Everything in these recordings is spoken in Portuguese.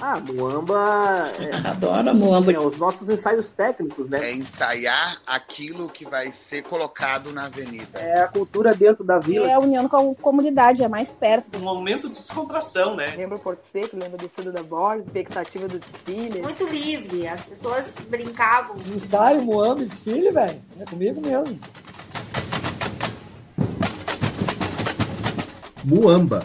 Ah, Muamba. É, Adoro Muamba. É, os nossos ensaios técnicos, né? É ensaiar aquilo que vai ser colocado na avenida. É a cultura dentro da vila. É a união com a comunidade, é mais perto. Um momento de descontração, né? Lembra o Porto Seco, lembra do descida da Borges, expectativa do desfile. Muito livre, as pessoas brincavam. Ensaio, Muamba, desfile, velho. É comigo mesmo. Muamba,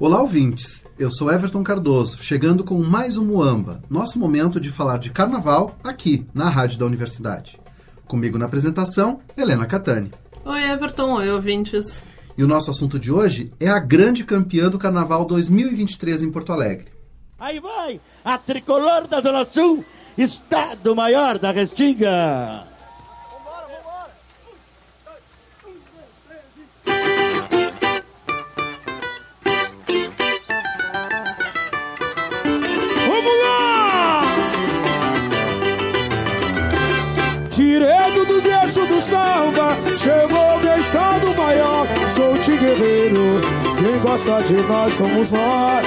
Olá, ouvintes! Eu sou Everton Cardoso, chegando com mais um Muamba, nosso momento de falar de carnaval aqui na Rádio da Universidade. Comigo na apresentação, Helena Catani. Oi, Everton. Oi, ouvintes. E o nosso assunto de hoje é a grande campeã do Carnaval 2023 em Porto Alegre. Aí vai, a tricolor da Zona Sul, Estado Maior da Restinga. Quem gosta de nós somos nós.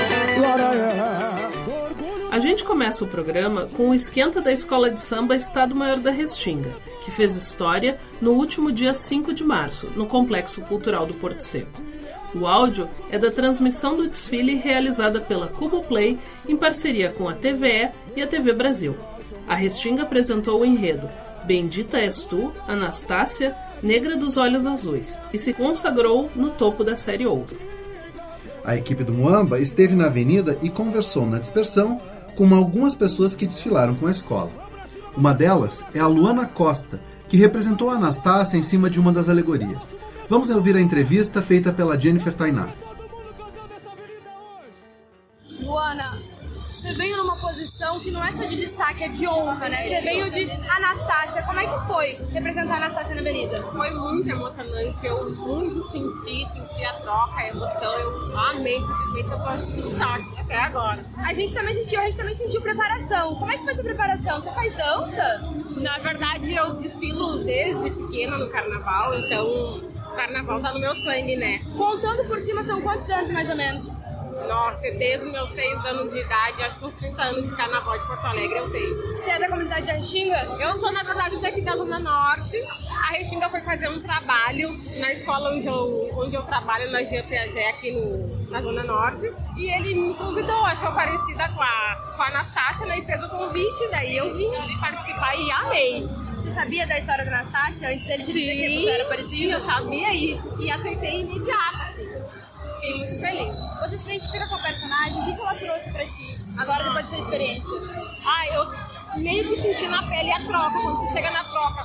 A gente começa o programa com o esquenta da Escola de Samba Estado Maior da Restinga, que fez história no último dia 5 de março, no Complexo Cultural do Porto Seco. O áudio é da transmissão do desfile realizada pela Cubo Play em parceria com a TVE e a TV Brasil. A Restinga apresentou o enredo Bendita és tu, Anastácia, negra dos olhos azuis, e se consagrou no topo da série Ouro. A equipe do Moamba esteve na avenida e conversou na dispersão com algumas pessoas que desfilaram com a escola. Uma delas é a Luana Costa, que representou a Anastácia em cima de uma das alegorias. Vamos ouvir a entrevista feita pela Jennifer Tainá. Luana, você veio numa posição que não é só de destaque, é de honra, né? Você veio de Anastácia. Como é que foi representar a Anastácia na Avenida? Foi muito emocionante. Eu muito senti, senti a troca, a emoção. Eu amei, simplesmente eu tô de choque até agora. A gente também sentiu, a gente também sentiu preparação. Como é que foi essa preparação? Você faz dança? Na verdade, eu desfilo desde pequena no carnaval, então o carnaval tá no meu sangue, né? Contando por cima, são quantos anos mais ou menos? Nossa, desde os meus 6 anos de idade, acho que uns 30 anos de carnaval de Porto Alegre eu tenho. Você é da comunidade da Restinga? Eu sou, na verdade, daqui da Zona Norte. A Restinga foi fazer um trabalho na escola onde eu, onde eu trabalho, na Piaget, aqui no, na Zona Norte. E ele me convidou, achou parecida com a, com a Anastácia, né? E fez o convite, daí eu vim participar e amei. Você sabia da história da Anastácia antes dele dizer que você era parecida? Eu sabia e, e aceitei imediato. Fiquei muito feliz. Você se identifica com a personagem? O que ela trouxe pra ti, agora depois dessa experiência? Ah, eu meio que senti na pele a troca, quando tu chega na troca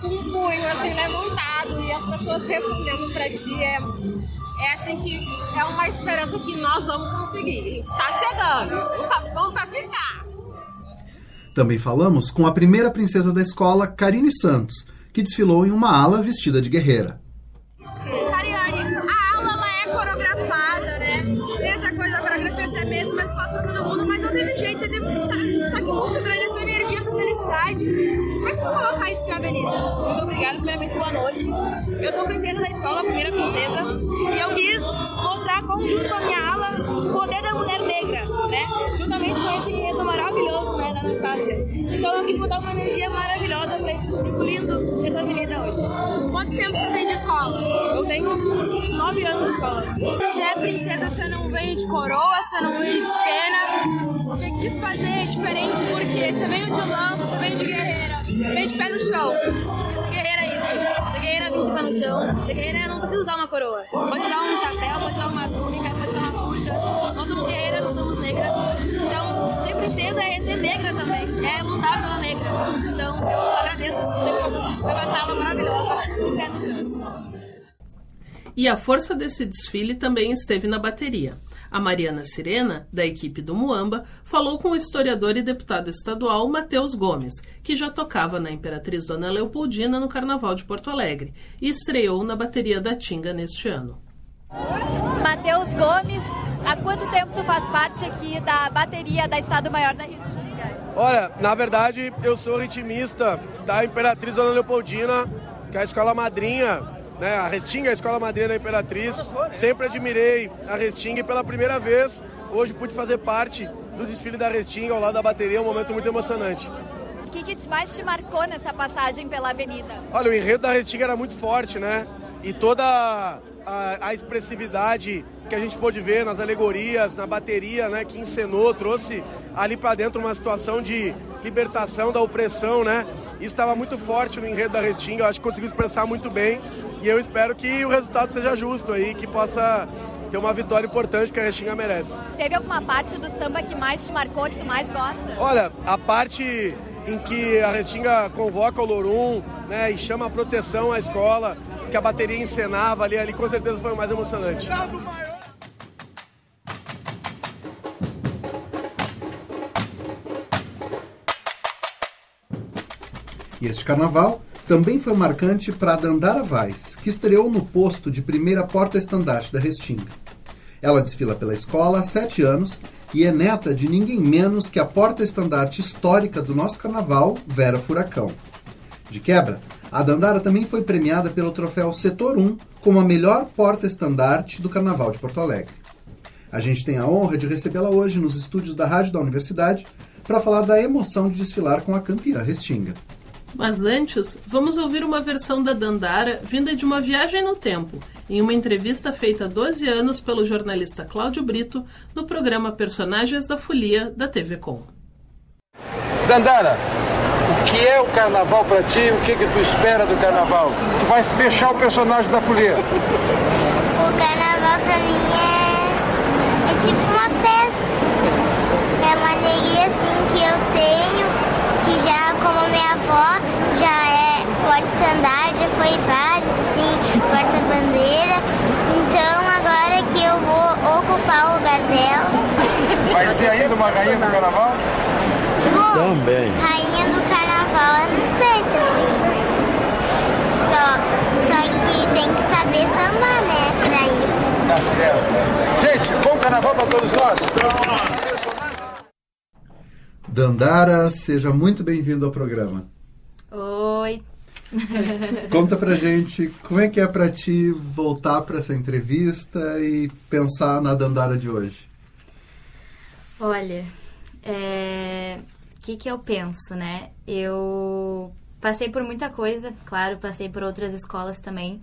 com um punho assim levantado né, e as pessoas respondendo pra ti, é, é assim que é uma esperança que nós vamos conseguir. A gente tá chegando, vamos pra ficar. Também falamos com a primeira princesa da escola, Karine Santos, que desfilou em uma ala vestida de guerreira. Como, junto com a minha ala, o poder da mulher negra, né? Juntamente com esse enredo maravilhoso, né, da Anastácia. Então eu quis botar uma energia maravilhosa para esse público lindo dessa avenida hoje. Quanto tempo você tem de escola? Eu tenho nove anos de escola. Você é princesa, você não veio de coroa, você não veio de pena. Você quis fazer diferente porque você veio de lã, você veio de guerreira. Vem de pé no chão. Guerreira vem de no chão. guerreira não precisa usar uma coroa. Pode usar um chapéu, pode usar uma túnica, pode usar uma curta. Nós somos guerreiras, nós somos negras. Então, ser princesa é ser negra também. É lutar pela negra. Então, eu agradeço pela sala maravilhosa de pé no chão. E a força desse desfile também esteve na bateria. A Mariana Sirena, da equipe do Muamba, falou com o historiador e deputado estadual Matheus Gomes, que já tocava na Imperatriz Dona Leopoldina no Carnaval de Porto Alegre e estreou na bateria da Tinga neste ano. Matheus Gomes, há quanto tempo tu faz parte aqui da bateria da Estado Maior da Restinga? Olha, na verdade eu sou ritmista da Imperatriz Dona Leopoldina, que é a escola madrinha né? A Restinga a escola madrinha da Imperatriz. Sempre admirei a Restinga e pela primeira vez hoje pude fazer parte do desfile da Restinga ao lado da bateria, um momento muito emocionante. O que, que mais te marcou nessa passagem pela avenida? Olha, o enredo da Restinga era muito forte, né? E toda a, a expressividade que a gente pôde ver nas alegorias, na bateria, né, que encenou, trouxe ali para dentro uma situação de libertação da opressão, né? Isso estava muito forte no enredo da Restinga, eu acho que conseguiu expressar muito bem e eu espero que o resultado seja justo aí, que possa ter uma vitória importante que a Restinga merece. Teve alguma parte do samba que mais te marcou, que tu mais gosta? Olha, a parte em que a Restinga convoca o Lorum, né, e chama a proteção à escola, que a bateria encenava ali, ali com certeza foi o mais emocionante. E este carnaval também foi marcante para a Dandara Vaz, que estreou no posto de primeira porta-estandarte da Restinga. Ela desfila pela escola há sete anos e é neta de ninguém menos que a porta-estandarte histórica do nosso carnaval, Vera Furacão. De quebra, a Dandara também foi premiada pelo troféu Setor 1 como a melhor porta-estandarte do Carnaval de Porto Alegre. A gente tem a honra de recebê-la hoje nos estúdios da Rádio da Universidade para falar da emoção de desfilar com a Campira Restinga. Mas antes, vamos ouvir uma versão da Dandara vinda de uma viagem no tempo, em uma entrevista feita há 12 anos pelo jornalista Cláudio Brito no programa Personagens da Folia da TV Com. Dandara, o que é o carnaval para ti? O que, que tu espera do carnaval? Tu vai fechar o personagem da Folia. O carnaval para mim é, é tipo uma festa. É uma alegria assim que eu tenho, que já como minha avó já é porta-estandarte, já foi vários, assim, porta-bandeira. Então agora que eu vou ocupar o lugar dela. Vai ser ainda uma rainha do carnaval? Vou. Também. Rainha do carnaval, eu não sei se eu vou ir, né? Só, só que tem que saber sambar, né, pra ir. Tá certo. Gente, bom carnaval para todos nós. Dandara, seja muito bem-vindo ao programa. Conta pra gente como é que é pra ti voltar para essa entrevista e pensar na Dandara de hoje. Olha, é... o que que eu penso, né? Eu passei por muita coisa, claro, passei por outras escolas também.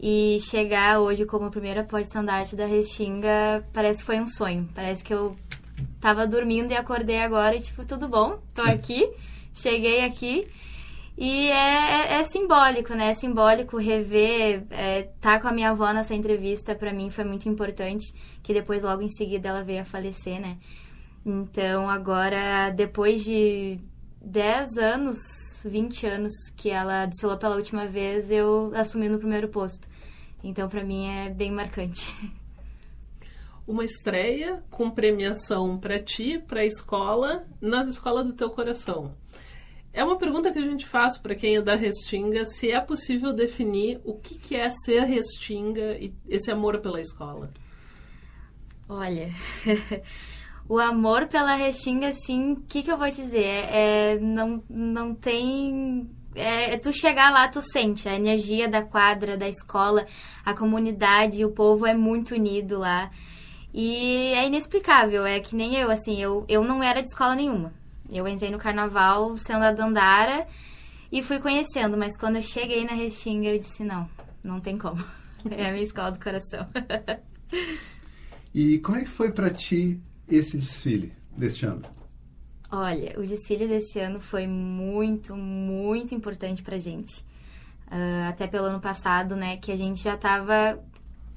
E chegar hoje como primeira porta-estandarte da Restinga parece que foi um sonho. Parece que eu tava dormindo e acordei agora e, tipo, tudo bom, tô aqui, cheguei aqui. E é, é, é, simbólico, né? É simbólico rever, é, tá com a minha avó nessa entrevista, para mim foi muito importante, que depois, logo em seguida, ela veio a falecer, né? Então, agora, depois de 10 anos, 20 anos que ela desfilou pela última vez, eu assumi no primeiro posto. Então, para mim, é bem marcante. Uma estreia com premiação para ti, para a escola, na escola do teu coração. É uma pergunta que a gente faz para quem é da Restinga, se é possível definir o que, que é ser Restinga e esse amor pela escola. Olha, o amor pela Restinga, assim, o que, que eu vou dizer? É, não, não tem é, tu chegar lá, tu sente a energia da quadra, da escola, a comunidade, o povo é muito unido lá. E é inexplicável, é que nem eu, assim, eu, eu não era de escola nenhuma. Eu entrei no carnaval sendo a Dandara e fui conhecendo, mas quando eu cheguei na Restinga eu disse, não, não tem como. É a minha escola do coração. E como é que foi para ti esse desfile deste ano? Olha, o desfile desse ano foi muito, muito importante pra gente. Uh, até pelo ano passado, né, que a gente já tava,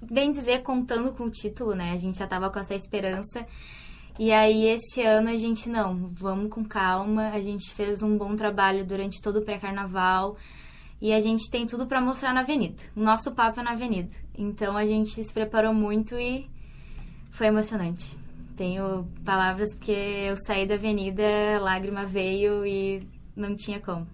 bem dizer, contando com o título, né? A gente já tava com essa esperança. E aí, esse ano, a gente, não, vamos com calma. A gente fez um bom trabalho durante todo o pré-carnaval. E a gente tem tudo para mostrar na avenida. O nosso papo é na avenida. Então a gente se preparou muito e foi emocionante. Tenho palavras porque eu saí da avenida, lágrima veio e não tinha como.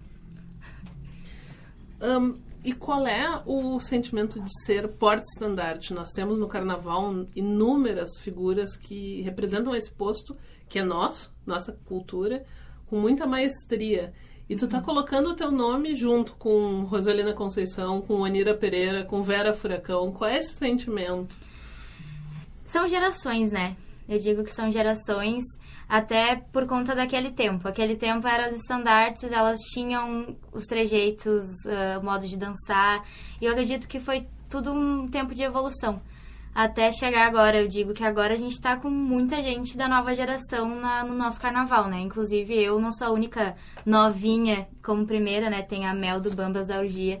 Um, e qual é o sentimento de ser porte-estandarte? Nós temos no carnaval inúmeras figuras que representam esse posto, que é nosso, nossa cultura, com muita maestria. E tu tá colocando o teu nome junto com Rosalina Conceição, com Anira Pereira, com Vera Furacão. Qual é esse sentimento? São gerações, né? Eu digo que são gerações até por conta daquele tempo. Aquele tempo eram as estandartes, elas tinham os trejeitos, uh, o modo de dançar. E eu acredito que foi tudo um tempo de evolução. Até chegar agora, eu digo que agora a gente tá com muita gente da nova geração na, no nosso carnaval, né? Inclusive eu não sou a única novinha como primeira, né? Tem a Mel do Bambas da Urgia.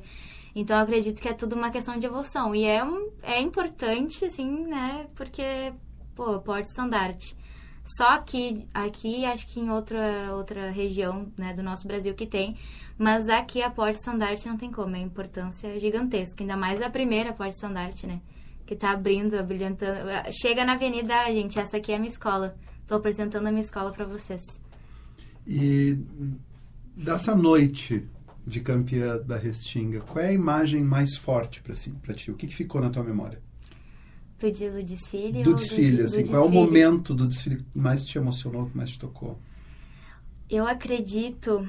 Então eu acredito que é tudo uma questão de evolução. E é, um, é importante, assim, né? Porque, pô, porte estandarte. Só que aqui, acho que em outra, outra região né, do nosso Brasil que tem, mas aqui a porte estandarte não tem como, é importância gigantesca. Ainda mais a primeira porte estandarte, né? Que tá abrindo, brilhantando. Chega na avenida, gente, essa aqui é a minha escola. Tô apresentando a minha escola para vocês. E dessa noite de campeã da Restinga, qual é a imagem mais forte para si, ti? O que, que ficou na tua memória? Tu diz o desfile? Do desfile, do, assim. do qual é o desfile? momento do desfile que mais te emocionou, que mais te tocou? Eu acredito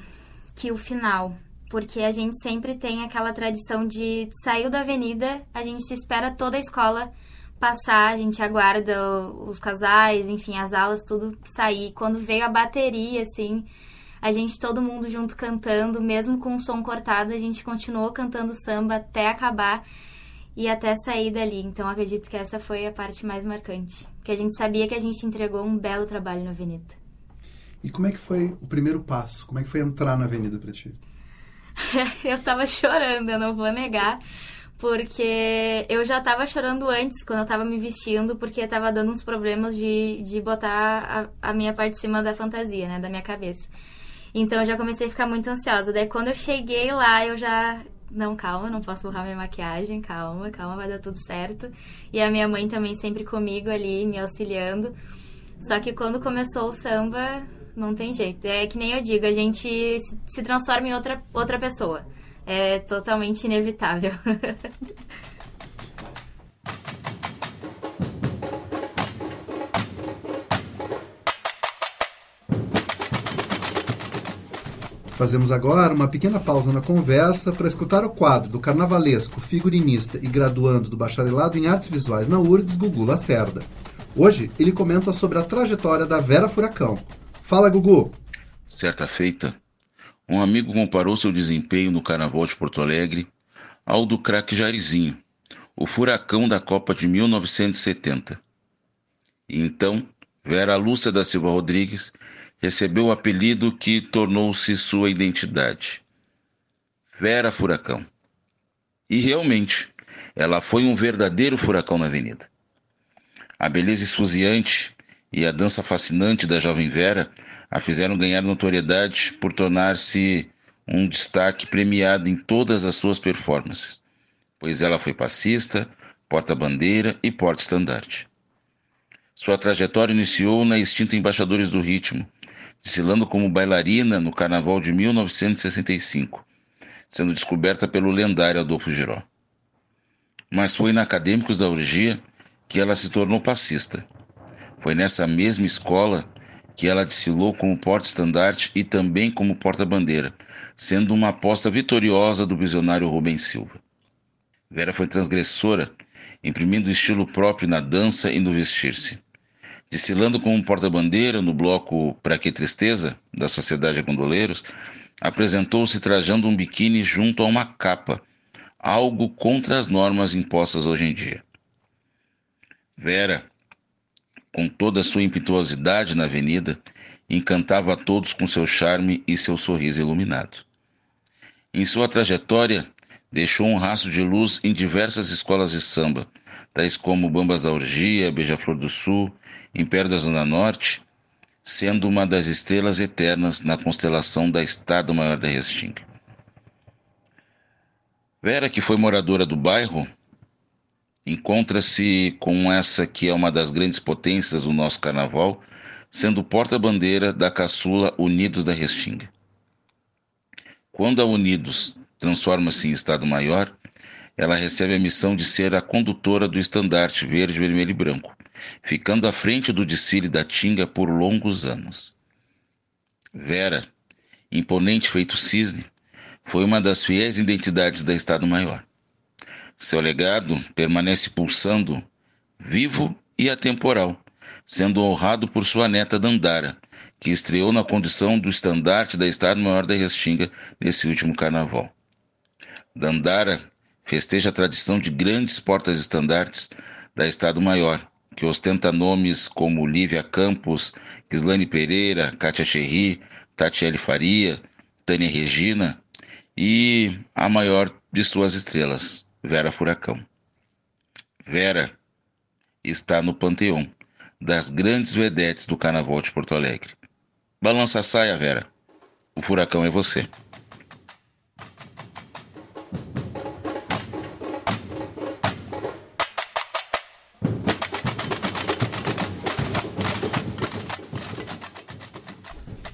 que o final, porque a gente sempre tem aquela tradição de saiu da avenida, a gente espera toda a escola passar, a gente aguarda os casais, enfim, as aulas, tudo sair. Quando veio a bateria, assim, a gente todo mundo junto cantando, mesmo com o som cortado, a gente continuou cantando samba até acabar e até sair dali. Então acredito que essa foi a parte mais marcante, que a gente sabia que a gente entregou um belo trabalho na avenida. E como é que foi o primeiro passo? Como é que foi entrar na avenida para ti? eu tava chorando, eu não vou negar. Porque eu já tava chorando antes, quando eu tava me vestindo, porque tava dando uns problemas de, de botar a, a minha parte de cima da fantasia, né? Da minha cabeça. Então eu já comecei a ficar muito ansiosa. Daí quando eu cheguei lá, eu já. Não, calma, não posso borrar minha maquiagem, calma, calma, vai dar tudo certo. E a minha mãe também sempre comigo ali, me auxiliando. Só que quando começou o samba, não tem jeito. É que nem eu digo, a gente se- transforma em outra, outra pessoa. É totalmente inevitável. Fazemos agora uma pequena pausa na conversa para escutar o quadro do carnavalesco, figurinista e graduando do bacharelado em artes visuais na URGS, Gugu Lacerda. Hoje ele comenta sobre a trajetória da Vera Furacão. Fala, Gugu! Certa feita, um amigo comparou seu desempenho no Carnaval de Porto Alegre ao do craque Jairzinho, o furacão da Copa de 1970. E então, Vera Lúcia da Silva Rodrigues recebeu o apelido que tornou-se sua identidade. Vera Furacão. E realmente, ela foi um verdadeiro furacão na avenida. A beleza esfuziante e a dança fascinante da jovem Vera a fizeram ganhar notoriedade por tornar-se um destaque premiado em todas as suas performances, pois ela foi passista, porta-bandeira e porta-estandarte. Sua trajetória iniciou na extinta Embaixadores do Ritmo, desfilando como bailarina no Carnaval de 1965, sendo descoberta pelo lendário Adolfo Giró. Mas foi na Acadêmicos da Urgia que ela se tornou passista. Foi nessa mesma escola que ela desfilou como porta-estandarte e também como porta-bandeira, sendo uma aposta vitoriosa do visionário Rubens Silva. Vera foi transgressora, imprimindo estilo próprio na dança e no vestir-se. Desfilando como porta-bandeira no bloco Pra Que Tristeza, da Sociedade Gondoleiros, apresentou-se trajando um biquíni junto a uma capa, algo contra as normas impostas hoje em dia. Vera, com toda a sua impetuosidade na avenida, encantava a todos com seu charme e seu sorriso iluminado. Em sua trajetória, deixou um rastro de luz em diversas escolas de samba, tais como Bambas da Orgia, Beija-Flor do Sul, Império da Zona Norte, sendo uma das estrelas eternas na constelação da Estado-Maior da Restinga. Vera, que foi moradora do bairro, encontra-se com essa que é uma das grandes potências do nosso carnaval, sendo porta-bandeira da caçula Unidos da Restinga. Quando a Unidos transforma-se em Estado Maior, ela recebe a missão de ser a condutora do estandarte verde, vermelho e branco, ficando à frente do desfile da Tinga por longos anos. Vera, imponente feito cisne, foi uma das fiéis identidades da Estado Maior. Seu legado permanece pulsando, vivo e atemporal, sendo honrado por sua neta Dandara, que estreou na condição do estandarte da Estado Maior da Restinga nesse último carnaval. Dandara festeja a tradição de grandes portas-estandartes da Estado Maior, que ostenta nomes como Lívia Campos, Kislane Pereira, Kátia Cherry, Tatiele Faria, Tânia Regina e a maior de suas estrelas, Vera Furacão. Vera está no panteão das grandes vedetes do Carnaval de Porto Alegre. Balança a saia, Vera. O furacão é você.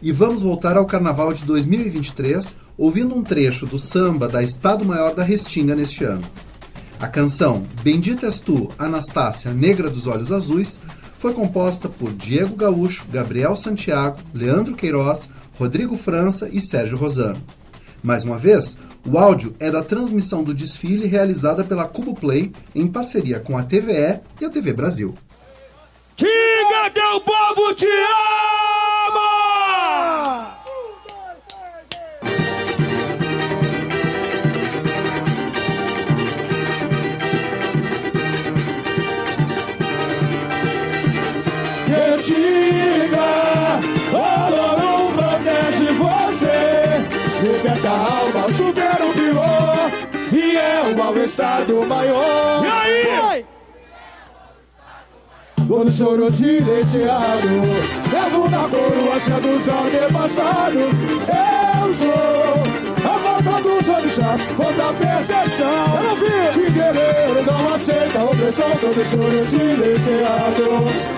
E vamos voltar ao carnaval de 2023, ouvindo um trecho do samba da Estado Maior da Restinga neste ano. A canção Bendita És Tu, Anastácia, Negra dos Olhos Azuis, foi composta por Diego Gaúcho, Gabriel Santiago, Leandro Queiroz, Rodrigo França e Sérgio Rosano. Mais uma vez, o áudio é da transmissão do desfile realizada pela Cubo Play em parceria com a TVE e a TV Brasil. Diga teu povo te ama! Fiel ao Estado Maior. E aí? Todo choro silenciado Levo na coroa dos antepassados. Eu sou a força dos orixás. Contra a perversão Que guerreiro não aceita a opressão Todo choro silenciado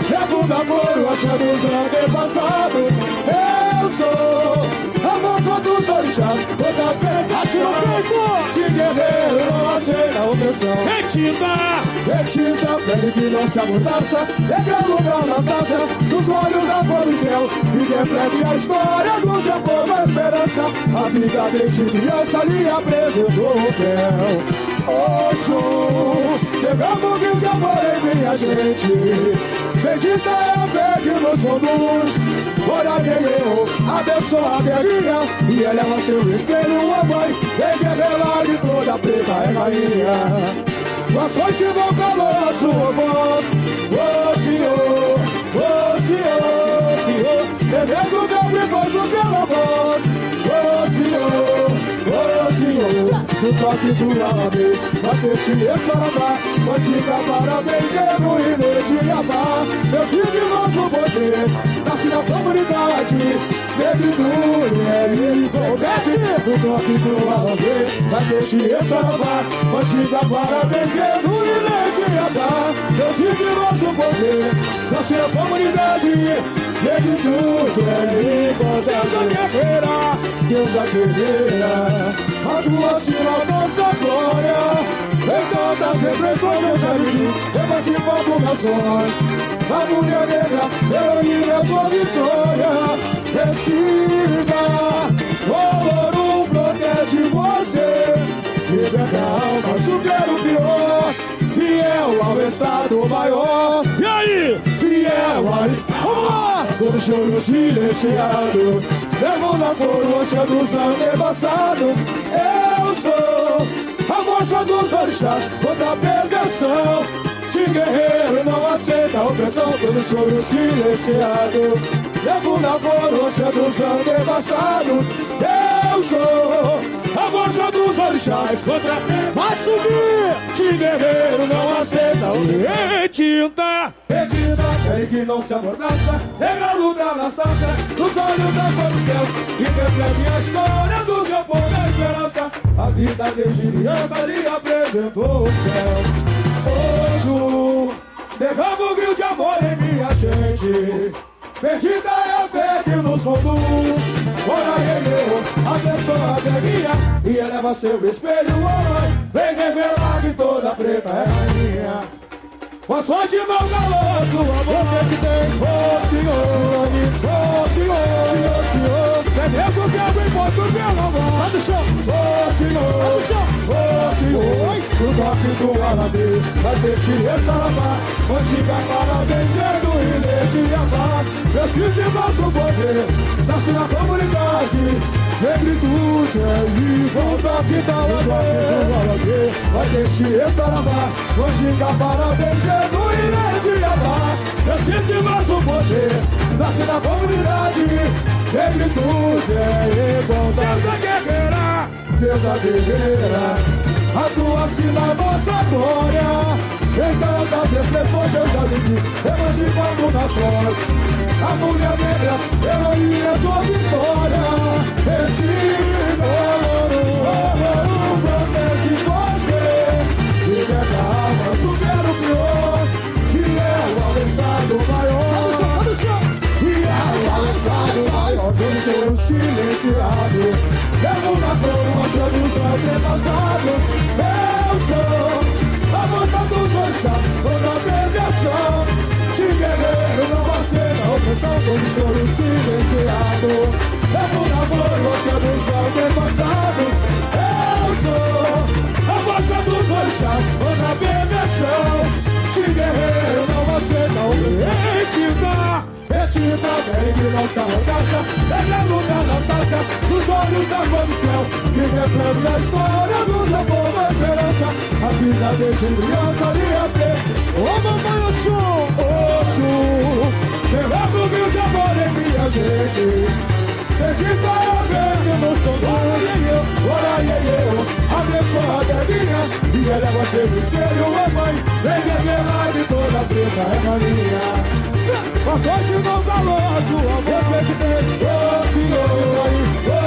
Levo na coroa dos antepassados. Eu sou a força dos orixás Contra a perversão Que guerreiro não aceita opressão Retinta Retinta, pele que não se amordaça Negra lugar na taça Dos olhos da cor do céu E reflete a história do seu povo A esperança A vida desde criança lhe apresentou o véu Oxum o de amor em minha gente Bendita é a fé que nos conduz Ora guerreiro, abençoa a guerrilha E eleva seu espelho, a mãe Vem guerreira de toda preta é rainha com a sorte no calor a sua voz. Ô Senhor, ô Senhor, Senhor Beleza meu depois No toque do bater-se e saravá Mandiga parabéns, genuíno de amar Deus de nosso poder Nasce na comunidade Negritude é ele compete No toque do bater-se e saravá Mandiga parabéns, genuíno de amar Deus de nosso poder Nasce na comunidade Negritude é ele Deus a guerreira, Deus a guerreira A tua sila, nossa glória Em todas as repressões eu já vivi Emancipando nações A mulher negra, heroína, sua vitória Restinga, o ouro protege você. Liberta a alma, supera o pior Fiel ao Estado Maior. E aí? Fiel ao Estado Vamos lá! Todo choro silenciado. Levo na coroa dos antepassados. Eu sou a força dos orixás Contra a perversão De guerreiro não aceita a opressão Todo choro silenciado. Levo na coroa dos antepassados. Eu sou a força dos orixás contra Vai subir! Te guerreiro não aceita o Retinta, retinta, querem que não se amordaça Negra luta nas taças, nos olhos da cor do céu E reflete a história do seu povo a esperança. A vida desde criança lhe apresentou o céu. Oxo, derrama o grito de amor em minha gente. Bendita é a fé que nos conduz. Ora, eu, abençoa a guerrinha E eleva seu espelho, mãe Vem revelar que toda preta é rainha Mas fonte não calou sua boca que tem Ô Senhor, ô Senhor, Senhor, É mesmo que eu imposto pela voz Faz o chão, ô Senhor, faz o chão. Ô Senhor, no toque do Alamê Vai ter essa lavar Antiga para vencendo e legiabar Preciso de nosso poder. Nasce na comunidade Negritude é igualdade da lei Vai deixar lavar Mandinga para vencendo e legiabar Preciso de nosso poder Nasce na comunidade. Negritude é igualdade Deus é guerreira. Deus é guerreira. Atua-se na nossa glória. Em tantas expressões eu já vivi Emancipando nações. A mulher negra, heroína, sua vitória Silenciado Levo na coroa, chamo os antepassados Eu sou a força dos orixás, toda a perdição De guerreiro não vacina, opressão, todo choro silenciado nossa rodaça Negra luta Anastácia Nos olhos da céu Que reflete a história do seu povo a esperança. A vida desde criança lhe aprende Ô mamãe Oxum, Oxum. Derrama o mil de amor em minha gente Bendita a verde nos conduz Ora eu, abençoa a terrinha E eleva seu mistério, é mãe Vem guerrear de toda preta é maninha a sorte não calou a sua voz presidente Ô senhor, ô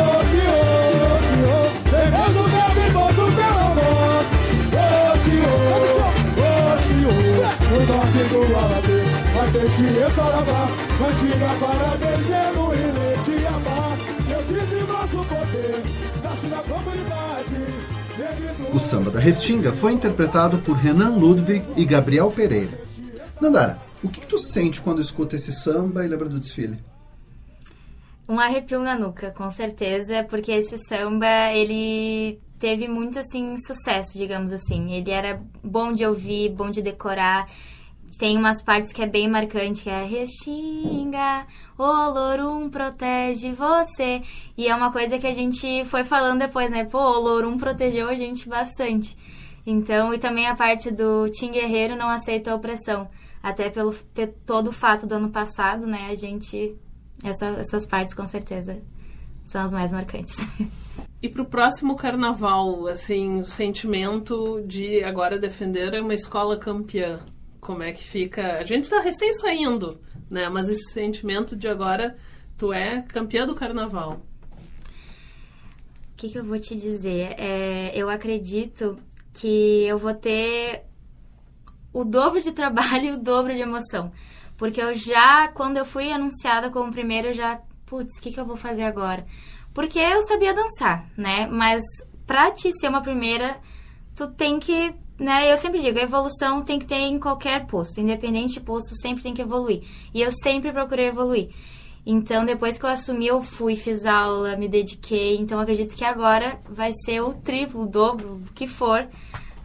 Alabê Vai ter Chile, Saravá Antiga para descendo e leite e amar Existe nosso poder Nasce na comunidade O samba da Restinga foi interpretado por Renan Ludwig e Gabriel Pereira. Nandara, o que, que, tu sente quando escuta esse samba e lembra do desfile? Um arrepio na nuca, com certeza, porque esse samba, ele teve muito, assim, sucesso, digamos assim. Ele era bom de ouvir, bom de decorar. Tem umas partes que é bem marcante, que é Restinga, o Olorum protege você. E é uma coisa que a gente foi falando depois, né? Pô, o Olorum protegeu a gente bastante. Então, e também a parte do Tim Guerreiro não aceita a opressão até pelo todo o fato do ano passado, né? A gente essa, essas partes com certeza são as mais marcantes. E para o próximo carnaval, assim, o sentimento de agora defender uma escola campeã, como é que fica? A gente está recém saindo, né? Mas esse sentimento de agora tu é campeã do carnaval. O que, que eu vou te dizer? É, eu acredito que eu vou ter o dobro de trabalho e o dobro de emoção. Porque eu já, quando eu fui anunciada como primeira, eu já, putz, o que, que eu vou fazer agora? Porque eu sabia dançar, né? Mas pra te ser uma primeira, tu tem que, né? Eu sempre digo, a evolução tem que ter em qualquer posto. Independente de posto, sempre tem que evoluir. E eu sempre procurei evoluir. Então, depois que eu assumi, eu fui, fiz aula, me dediquei. Então, acredito que agora vai ser o triplo, o dobro, o que for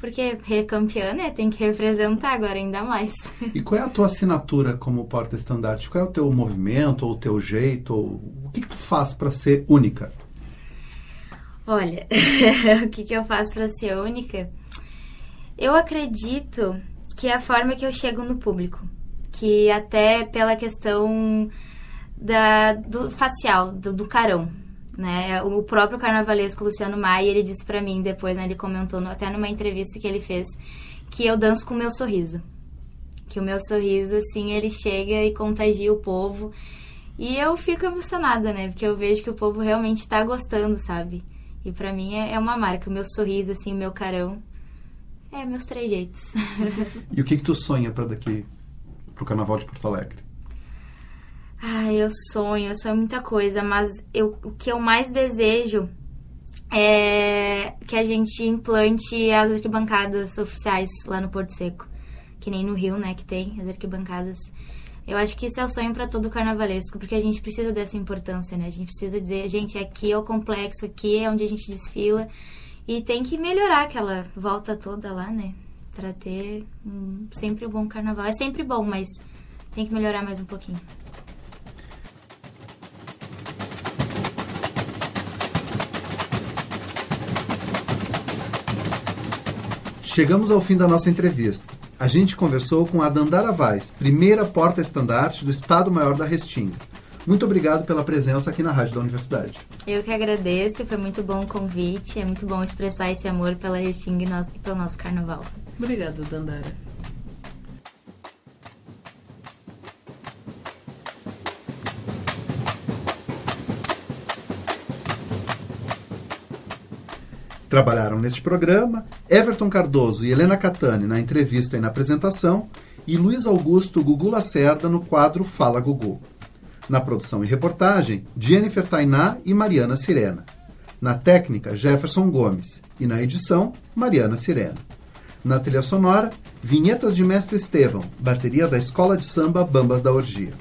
porque é campeã, né? Tem que representar agora ainda mais. E qual é a tua assinatura como porta-estandarte? Qual é o teu movimento ou o teu jeito? Ou... O que, que tu faz para ser única? Olha, o que, que eu faço para ser única? Eu acredito que é a forma que eu chego no público. Que até pela questão da, do facial, do, do carão. né? O próprio carnavalesco Luciano Maia, ele disse para mim depois, né, ele comentou no, até numa entrevista que ele fez, que eu danço com o meu sorriso. Que o meu sorriso, assim, ele chega e contagia o povo. E eu fico emocionada, né? Porque eu vejo que o povo realmente está gostando, sabe? E para mim é, é uma marca. O meu sorriso, assim, o meu carão. É, meus três jeitos. E o que que tu sonha para daqui, pro Carnaval de Porto Alegre? Ai, eu sonho, eu sonho muita coisa, mas eu, o que eu mais desejo é que a gente implante as arquibancadas oficiais lá no Porto Seco. Que nem no Rio, né, que tem as arquibancadas. Eu acho que isso é o sonho para todo carnavalesco, porque a gente precisa dessa importância, né? A gente precisa dizer, gente, aqui é o complexo, aqui é onde a gente desfila. E tem que melhorar aquela volta toda lá, né? Pra ter um, sempre um bom carnaval. É sempre bom, mas tem que melhorar mais um pouquinho. Chegamos ao fim da nossa entrevista. A gente conversou com a Dandara Vaz, primeira porta-estandarte do Estado-Maior da Restinga. Muito obrigado pela presença aqui na Rádio da Universidade. Eu que agradeço, foi muito bom o convite. É muito bom expressar esse amor pela Restinga e nosso- e pelo nosso carnaval. Obrigada, Dandara. Trabalharam neste programa Everton Cardoso e Helena Catani na entrevista e na apresentação e Luiz Augusto Gugu Lacerda no quadro Fala Gugu. Na produção e reportagem, Jennifer Tainá e Mariana Sirena. Na técnica, Jefferson Gomes. E na edição, Mariana Sirena. Na trilha sonora, vinhetas de Mestre Estevão, bateria da Escola de Samba Bambas da Orgia.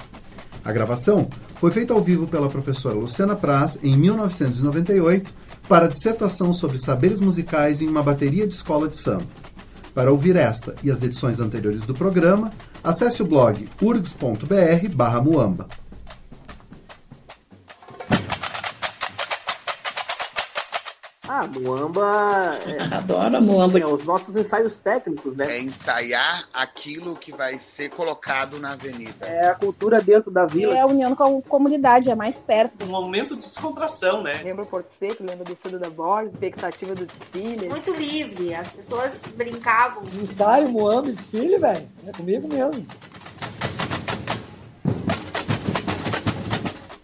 A gravação foi feita ao vivo pela professora Luciana Praz em 1998 para a dissertação sobre saberes musicais em uma bateria de escola de samba. Para ouvir esta e as edições anteriores do programa, acesse o blog urgs.br/muamba. Ah, Muamba. É, Adoro a Muamba. é, os nossos ensaios técnicos, né? É ensaiar aquilo que vai ser colocado na avenida. É a cultura dentro da vila. É a união com a comunidade, é mais perto. Um momento de descontração, né? Lembra o Porto Seco, lembra do Cedo da Borges, expectativa do desfile. Muito livre, as pessoas brincavam. Ensaio, Moamba, desfile, velho. É comigo mesmo.